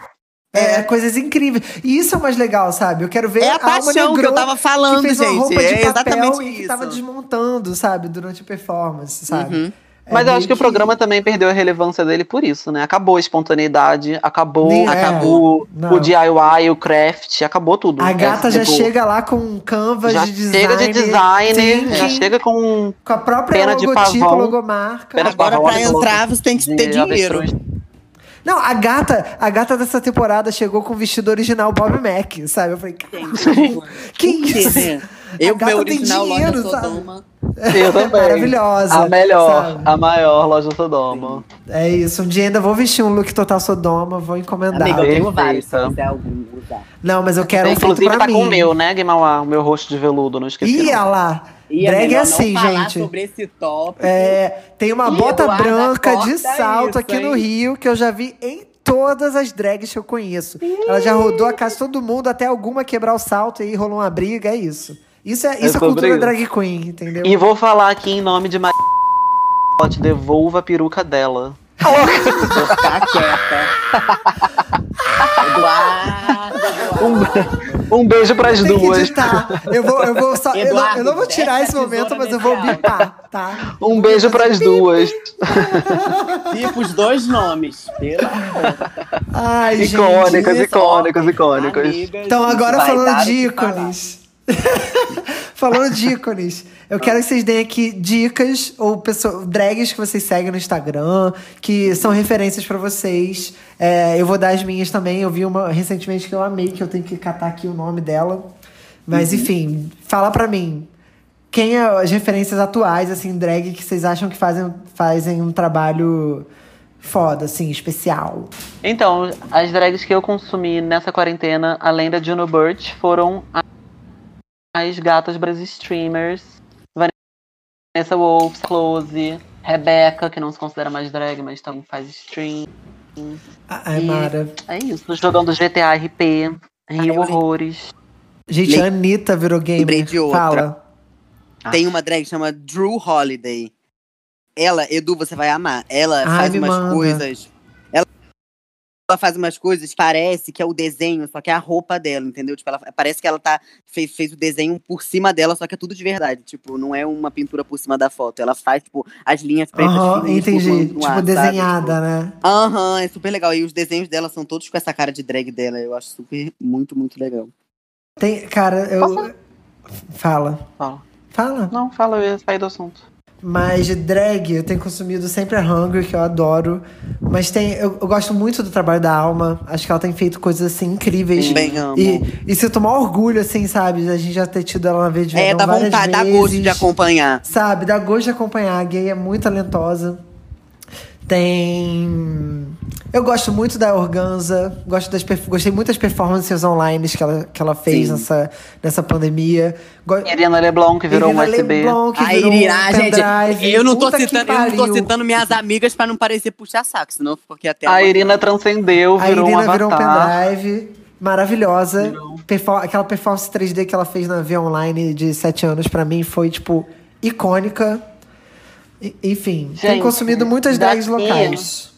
É, coisas incríveis. E isso é o mais legal, sabe? Eu quero ver É a Alma paixão que eu tava que falando, fez uma gente. roupa de É papel exatamente e que tava desmontando, sabe? Durante a performance, sabe? Uhum. É Mas eu acho que o programa também perdeu a relevância dele por isso, né? Acabou a espontaneidade, acabou, é. acabou Não. o DIY, o craft, acabou tudo. A gata É, já tipo, chega lá com canvas já de design. chega de thinking, já chega com com a própria pena de logotipo, pavão. logomarca. Pena de Agora, pavão, pra olha que entrar, você tem que ter de dinheiro. avestruz. Não, a gata, a gata dessa temporada chegou com o vestido original Bob Mac, sabe? Eu falei, "Caralho, que O quê, isso? Eu, gata meu tem original dinheiro, loja sabe? Sodoma. Eu também. Maravilhosa. A melhor, sabe? a maior loja Sodoma. É isso. Um dia ainda vou vestir um look total Sodoma, vou encomendar. Amiga, eu tenho vários, se quiser algum usar. Não, mas eu quero um feito Inclusive pra tá mim. com o meu, né, Guimauá? O meu rosto de veludo, não esqueci. Ih, lá. E é Drag é assim, não falar gente. sobre esse tópico. É, tem uma Ih, bota branca de salto isso, aqui no hein? Rio que eu já vi em todas as drags que eu conheço. Ela já rodou a casa de todo mundo, até alguma quebrar o salto e aí rolou uma briga, é isso. Isso é, isso é, cultura isso. drag queen, entendeu? E vou falar aqui em nome de Maria. Devolva a peruca dela. Vou ficar quieta. Eduardo, Eduardo. Um beijo pras que duas. Eu vou, eu vou só, eu, não, eu não vou Eduardo, tirar esse momento, mas eu vou bipar, tá? Um beijo pras duas. Tipo os dois nomes. Ai, gente. Icônicas, isso- icônicas, icônicas. Amigas, Então, agora falando de ícones. falando de ícones, eu quero que vocês deem aqui dicas ou pessoa, drags que vocês seguem no Instagram, que são referências pra vocês. É, eu vou dar as minhas também. Eu vi uma recentemente que eu amei, que eu tenho que catar aqui o nome dela. Mas, Uhum. enfim, fala pra mim. Quem é as referências atuais, assim, drag, que vocês acham que fazem, fazem um trabalho foda, assim, especial? Então, as drags que eu consumi nessa quarentena, além da Juno Birch, foram a- as gatas Brasil streamers. Vanessa Wolf, Close, Rebecca, que não se considera mais drag, mas também faz stream. Ai, E- Mara. É isso, jogando GTA RP, Rio lembro. Horrores. Gente, Lem- a Anitta virou Lembrei gamer. de outra. Fala. Tem uma drag que chama Drew Holiday. Ela, Edu, você vai amar. Ela Ai, faz umas manda. coisas. Ela, ela faz umas coisas, parece que é o desenho, só que é a roupa dela, entendeu? Tipo, ela, parece que ela tá, fez, fez o desenho por cima dela, só que é tudo de verdade. Tipo, não é uma pintura por cima da foto. Ela faz, tipo, as linhas pretas fininhas entendi. no Tipo, ar, desenhada, né? Tipo, Aham, é super legal. E os desenhos dela são todos com essa cara de drag dela. Eu acho super, muito, muito legal. Tem, cara, eu. Posso- Fala. Fala. Fala. Não, fala, eu ia sair do assunto. Mas de drag, eu tenho consumido sempre a Hungry, que eu adoro. Mas tem. Eu, eu gosto muito do trabalho da Alma. Acho que ela tem feito coisas assim incríveis. Também amo. E, e sinto maior orgulho, assim, sabe? A gente já ter tido ela na vez de É, dá vontade, dá vezes. gosto de acompanhar. Sabe, dá gosto de acompanhar. A gay é muito talentosa. Tem. Eu gosto muito da Organza. Gosto das Gostei muito das performances online que ela, que ela fez Sim. nessa, nessa pandemia. Go... Irina Leblon, que virou um Irina USB. Leblon, que virou Irina, um gente, pendrive. eu não, tô Puta citando, eu não tô citando minhas amigas pra não parecer puxa-saco, senão eu fico aqui até A amanhã. Irina transcendeu, A virou Irina um virou um pendrive. Maravilhosa. Perfor- Aquela performance 3D que ela fez na Via Online de 7 anos, pra mim, foi, tipo, icônica. Enfim, Gente, consumido muitas drags locais.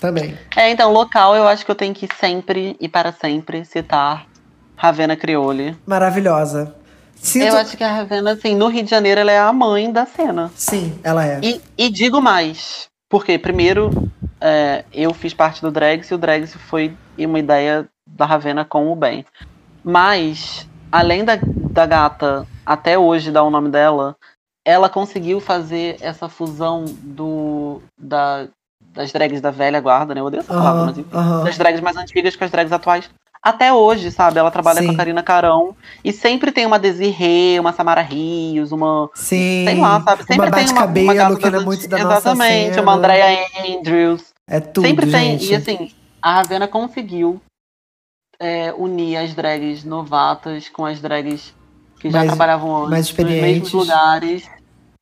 Também. É, então, local eu acho que eu tenho que sempre e para sempre citar Ravena Criole. Maravilhosa. Sinto... Eu acho que a Ravena, assim, no Rio de Janeiro, ela é a mãe da cena. Sim, ela é. E, e digo mais, porque primeiro é, eu fiz parte do Drags e o Drags foi uma ideia da Ravena com o bem. Mas, além da, da gata até hoje dar o nome dela, ela conseguiu fazer essa fusão do da, das drags da velha guarda, né? Eu odeio essa palavra, mas enfim. Das drags mais antigas com as drags atuais. Até hoje, sabe? Ela trabalha Sim. com a Karina Carão. E sempre tem uma Desirê, uma Samara Rios, uma Sim. sei lá, sabe? Sempre uma tem uma, uma bate-cabelo gata que não é muito da nossa Exatamente, cena. uma Andrea Andrews. É tudo, sempre tem. gente. E assim, a Ravena conseguiu é, unir as drags novatas com as drags que já Mais- trabalhavam antes, mais nos mesmos lugares.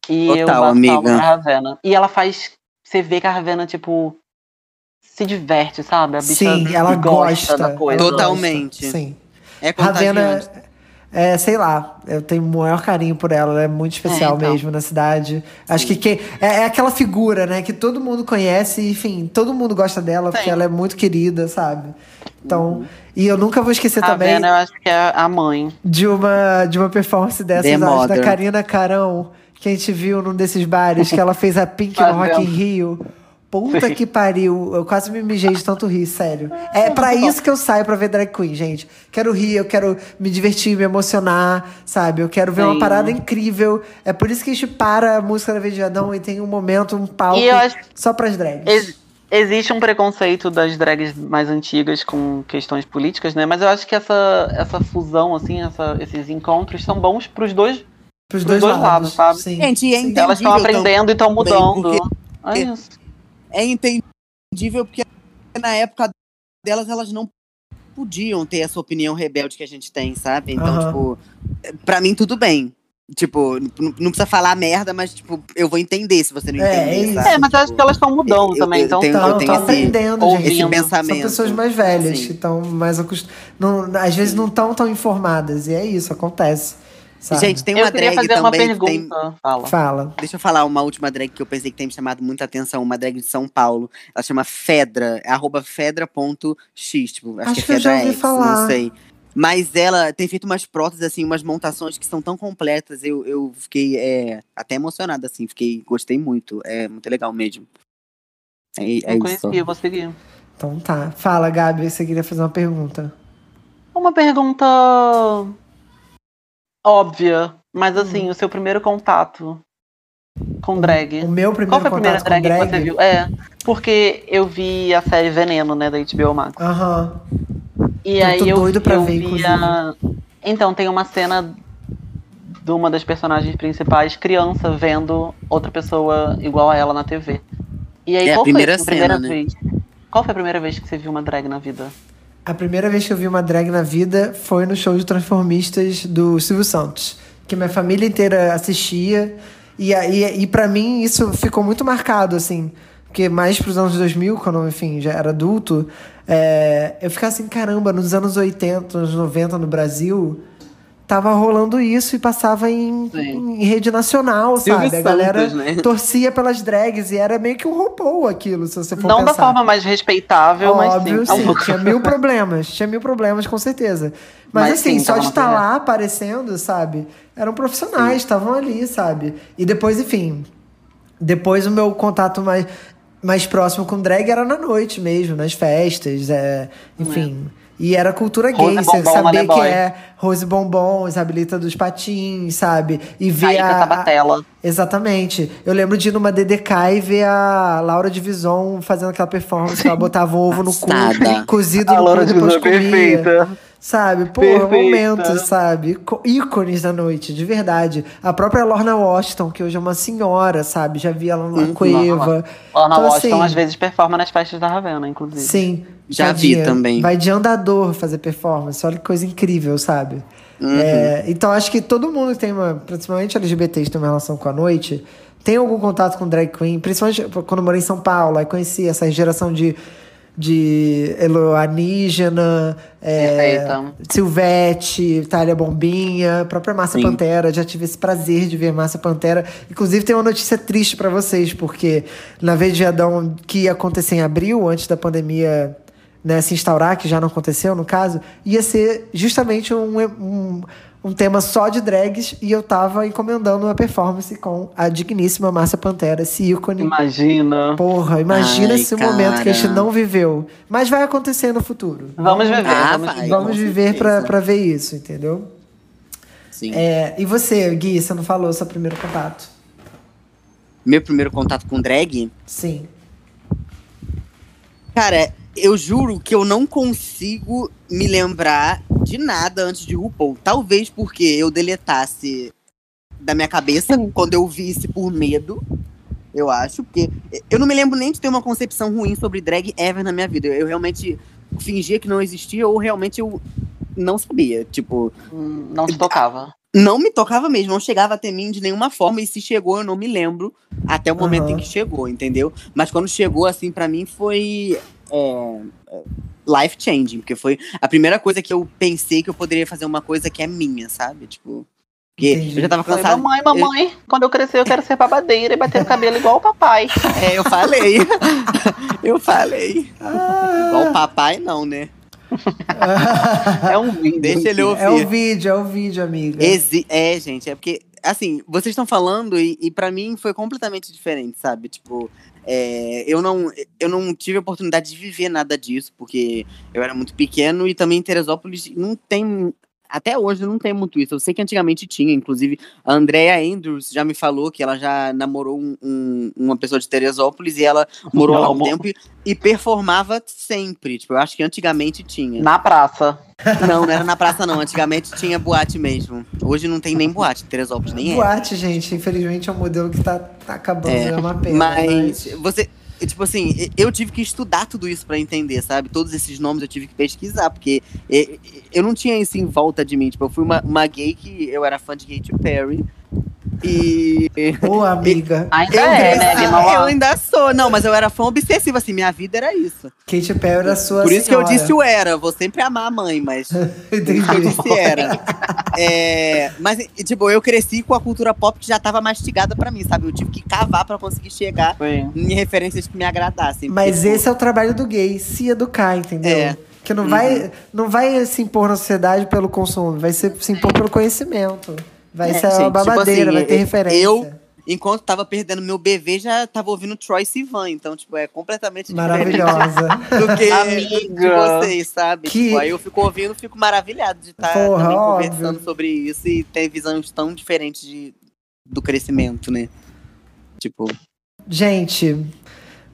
E eu Total, bato amiga. pra Ravena. E ela faz. Você vê que a Ravena, tipo, se diverte, sabe? A bicha Sim, ela gosta. da coisa. Totalmente. gosta, Sim. É Ravena. É, sei lá, eu tenho o maior carinho por ela, ela é muito especial É, então. mesmo na cidade. Acho que, que é, é aquela figura, né, que todo mundo conhece, e, enfim, todo mundo gosta dela, porque Sim. ela é muito querida, sabe? Então, e eu nunca vou esquecer A também Ravena, eu acho que é a mãe. de uma, de uma performance dessas, acho, da. Karina Carão, que a gente viu num desses bares, que ela fez a Pink no Rock in. Rio. Puta que pariu, eu quase me mijei de tanto rir, sério. É pra isso que eu saio pra ver drag queen, gente. Quero rir, eu quero me divertir, me emocionar, sabe? Eu quero ver uma Sim. parada incrível. É por isso que a gente para a música da Vediadão e tem um momento, um palco acho- só pras drags. Ex- existe um preconceito das drags mais antigas com questões políticas, né? Mas eu acho que essa, essa fusão, assim, essa, esses encontros são bons pros dois, Pros pros dois, dois, lados, lados, sabe? Sim. Gente, e é Elas estão aprendendo e estão mudando. porque- É isso. É entendível porque na época delas elas não podiam ter essa opinião rebelde que a gente tem, sabe? Então, Aham. tipo, pra mim tudo bem. Tipo, não precisa falar merda, mas, tipo, eu vou entender se você não É, entender, é sabe? É, mas eu acho que elas estão mudando eu- também, eu então tenho- tá- eu Estão tenho esse- aprendendo, ouvindo. gente. Esse pensamento. São pessoas mais velhas, Sim. que estão mais acostumadas. Às vezes não estão tão informadas. E é isso, acontece. Sabe? Gente, tem uma eu drag fazer uma também tem pergunta. Fala. Fala. Deixa eu falar uma última drag que eu pensei que tem me chamado muita atenção, uma drag de São Paulo. Ela chama Fedra, é arroba fedra.x, tipo, acho, Acho que que é eu já Fedra ouvi X, falar. não sei. Mas ela tem feito umas próteses, assim, umas montações que são tão completas, eu, eu fiquei é, até emocionada, assim, fiquei, gostei muito, é muito legal mesmo. É, é não isso. conhecia, vou seguir. Então tá. Fala, Gabi, você queria fazer uma pergunta. Uma pergunta óbvia, mas Hum. assim, o seu primeiro contato com drag. O meu Qual primeiro foi a primeira contato com drag, drag. que você viu? É, porque eu vi a série Veneno, né, da HBO Max. Aham. E Eu aí tô eu, doido pra eu ver, via... Então, tem uma cena de uma das personagens principais, criança, vendo outra pessoa igual a ela na TV. E aí, É a qual primeira foi a primeira cena, né? vez? Qual foi a primeira vez que você viu uma drag na vida? A primeira vez que eu vi uma drag na vida foi no show de Transformistas do Silvio Santos, que minha família inteira assistia. E, e, e para mim isso ficou muito marcado, assim. Porque mais pros anos 2000, quando, enfim, já era adulto, é, eu ficava assim, caramba, nos anos 80, anos 90 no Brasil, tava rolando isso e passava em, em rede nacional, Silvio sabe? A galera Santos, né? torcia pelas drags e era meio que um RuPaul aquilo, se você for Não da pensar. forma mais respeitável, Óbvio, mas sim. sim. Tinha mil problemas. Tinha mil problemas, com certeza. Mas, Mas assim, sim, só de estar TV. lá aparecendo, sabe? Eram profissionais, estavam ali, sabe? E depois, enfim. Depois o meu contato mais, mais próximo com drag era na noite mesmo, nas festas, é, enfim. E era cultura Rose gay, você Bombom, saber que é Rose Bombom, Isabelita dos Patins, sabe? E ver Caíca a, a, Sabatella. Exatamente. Eu lembro de ir numa DDK e ver a Laura de Vison fazendo aquela performance que ela botava ovo no cu, cozido no cu, depois comia. Sabe? Pô, Perfeita. momentos, sabe? Co- ícones da noite, de verdade. A própria Lorna Washington, que hoje é uma senhora, sabe? Já vi ela na Uhum. Cueva. Lorna Então, Washington assim, às vezes performa nas festas da Ravena, inclusive. Sim. Já vi também. Vai de andador fazer performance. Olha que coisa incrível, sabe? Uhum. É, então acho que todo mundo que tem uma, principalmente LGBTs que tem uma relação com a noite, tem algum contato com drag queen, principalmente quando eu morei em São Paulo, aí conheci essa geração de, de Eloanígena, é, Perfeita. Silvete, Thalia Bombinha, própria Márcia Sim. Pantera. Já tive esse prazer de ver Márcia Pantera. Inclusive, tem uma notícia triste pra vocês, porque na Vez de Adão, que ia acontecer em abril, antes da pandemia né, se instaurar, que já não aconteceu no caso, ia ser justamente um, um, um tema só de drags e eu tava encomendando uma performance com a digníssima Márcia Pantera, esse ícone. Imagina. Porra, imagina Ai, esse momento que a gente cara. não viveu. Mas vai acontecer no futuro. Vamos viver. Ah, vamos vai. Vamos viver pra, pra ver isso, entendeu? Sim. É, e você, Gui, você não falou seu primeiro contato? Meu primeiro contato com drag, Sim. cara, eu juro que eu não consigo me lembrar de nada antes de RuPaul. Talvez porque eu deletasse da minha cabeça quando eu visse por medo. Eu acho, porque eu não me lembro nem de ter uma concepção ruim sobre drag ever na minha vida. Eu realmente fingia que não existia ou realmente eu não sabia. Tipo, Hum, Não te tocava. não me tocava mesmo, não chegava até mim de nenhuma forma, e se chegou, eu não me lembro até o momento Aham. em que chegou, entendeu? Mas quando chegou, assim, pra mim foi é, life changing, porque foi a primeira coisa que eu pensei que eu poderia fazer uma coisa que é minha, sabe? Tipo, porque eu já tava Falei, cansado. mamãe, mamãe, quando eu crescer eu quero ser babadeira e bater o cabelo igual o papai. É, eu falei. eu falei. Ah. Igual o papai, não, né? É um vídeo. Deixa ele ouvir. É o vídeo, é o vídeo, amiga. Exi é, gente, é porque, assim, vocês estão falando e, e para mim foi completamente diferente, sabe? Tipo, é, eu, não, eu não tive a oportunidade de viver nada disso, porque eu era muito pequeno e também em Teresópolis não tem até hoje não tem muito isso. Eu sei que antigamente tinha, inclusive a Andrea Andrews já me falou que ela já namorou um, um, uma pessoa de Teresópolis e ela morou lá um tempo e, e, performava sempre. Tipo, eu acho que antigamente tinha. Na praça. Não, não era na praça não. Antigamente tinha boate mesmo. Hoje não tem nem boate, Teresópolis nem boate, é. Boate, gente, infelizmente é um modelo que tá, tá acabando, é, é uma pena. Mas, mas... você tipo assim, eu tive que estudar tudo isso para entender, sabe? Todos esses nomes eu tive que pesquisar, porque eu não tinha isso em volta de mim. Tipo, eu fui uma, uma gay que eu era fã de Katy Perry. E. Ô, amiga. Ainda eu, é, né, Eu ainda sou. Não, mas eu era fã obsessiva, assim, minha vida era isso. Katy Perry era sua Por isso senhora. que eu disse o era. Vou sempre amar a mãe, mas. Entendi. eu disse era. É, mas, tipo, eu cresci com a cultura pop que já tava mastigada pra mim, sabe? Eu tive que cavar pra conseguir chegar Sim. em referências que me agradassem. Mas porque, esse é o trabalho do gay, se educar, entendeu? É. Que não, uhum. vai, não vai se impor na sociedade pelo consumo, vai se, se impor pelo conhecimento. Vai é, ser gente, uma babadeira, tipo assim, vai ter referência. Eu, enquanto tava perdendo meu bebê, já tava ouvindo Troy Sivan. Então, tipo, é completamente Maravilhosa. do que Amiga. de vocês, sabe? Que... Tipo, aí eu fico ouvindo, fico maravilhado de estar tá também conversando sobre isso e ter visões tão diferentes de, do crescimento, né? Tipo. Gente,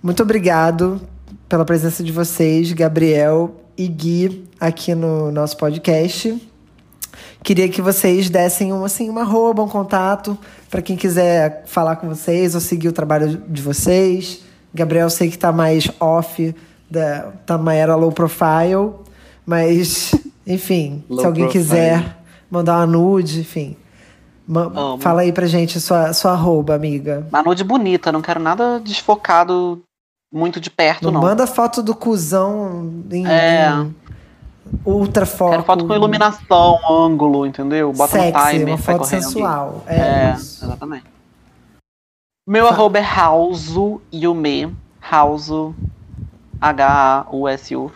muito obrigado pela presença de vocês, Gabriel e Gui, aqui no nosso podcast. Queria que vocês dessem um, assim, uma arroba, um contato, para quem quiser falar com vocês ou seguir o trabalho de vocês. Gabriel, sei que está mais off, da, tá numa era low profile, mas, enfim, low se alguém profile. quiser mandar uma nude, enfim. Ma fala aí pra gente sua, sua arroba, amiga. Uma nude bonita, não quero nada desfocado muito de perto, não. Não manda foto do cuzão em, é. em ultra foco. Quero foto com iluminação, ângulo, entendeu? Bota Sexy, no timer, uma foto sensual. É, é exatamente. Meu tá. arroba é Hauso Yume. Hauso H-A-U-S-U.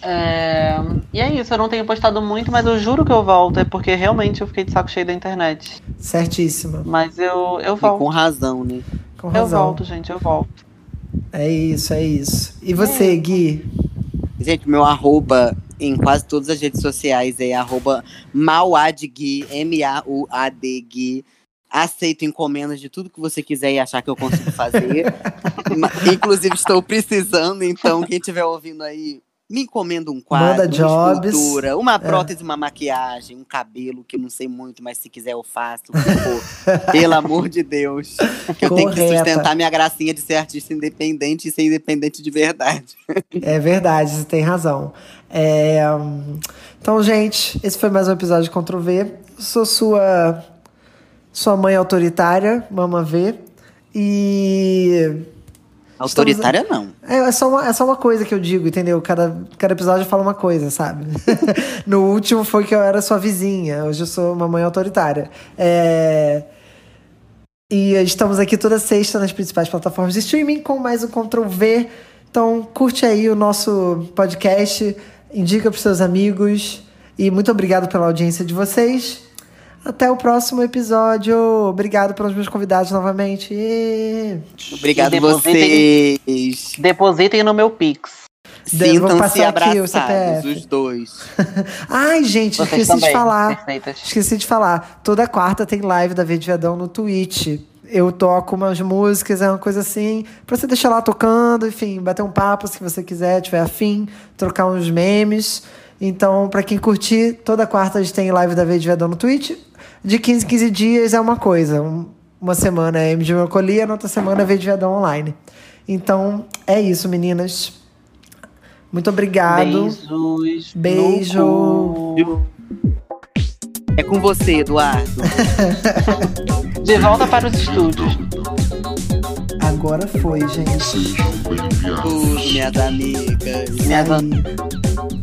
É... E é isso, eu não tenho postado muito, mas eu juro que eu volto. É porque realmente eu fiquei de saco cheio da internet. Certíssima. Mas eu, eu volto. E com razão, né? Com razão. Eu volto, gente, eu volto. É isso, é isso. E você, é. Gui? Gente, meu arroba em quase todas as redes sociais é arroba mauadgui, M-A-U-A-D-Gui. Aceito encomendas de tudo que você quiser e achar que eu consigo fazer. Inclusive, estou precisando, então, quem estiver ouvindo aí, me encomenda um quadro, Manda uma escultura, uma é. prótese, é. uma maquiagem, um cabelo, que eu não sei muito, mas se quiser eu faço. Pelo amor de Deus. Que eu tenho que sustentar minha gracinha de ser artista independente e ser independente de verdade. É verdade, você tem razão. É... Então, gente, esse foi mais um episódio de Ctrl V. Eu sou sua, sua mãe autoritária, Mama V. E Autoritária Estamos... não. É, é, só uma, é só uma coisa que eu digo, entendeu? Cada, cada episódio fala uma coisa, sabe? no último foi que eu era sua vizinha, hoje eu sou uma mãe autoritária. É... E estamos aqui toda sexta nas principais plataformas de streaming com mais um Ctrl V. Então curte aí o nosso podcast, indica para seus amigos e muito obrigado pela audiência de vocês. Até o próximo episódio. Obrigado pelos meus convidados novamente. E... Obrigado a vocês. Depositem no meu Pix. Sintam-se abraçados, os dois. Ai, gente, Vocês esqueci também. de falar. Perfeitas. Esqueci de falar. Toda quarta tem live da Verde Vedão no Twitch. Eu toco umas músicas, é uma coisa assim, pra você deixar lá tocando, enfim, bater um papo se você quiser, tiver afim, trocar uns memes. Então, para quem curtir, toda quarta a gente tem live da Verde Vedão no Twitch de 15 em 15 dias é uma coisa. Uma semana é M de Melancolia, na outra semana é V de Vedão Online. Então, é isso, meninas. Muito obrigado. Beijos. Beijo. É com você, Eduardo. de volta para os estúdios. Agora foi, gente. Tudo, minhas amigas. Minhas amigas.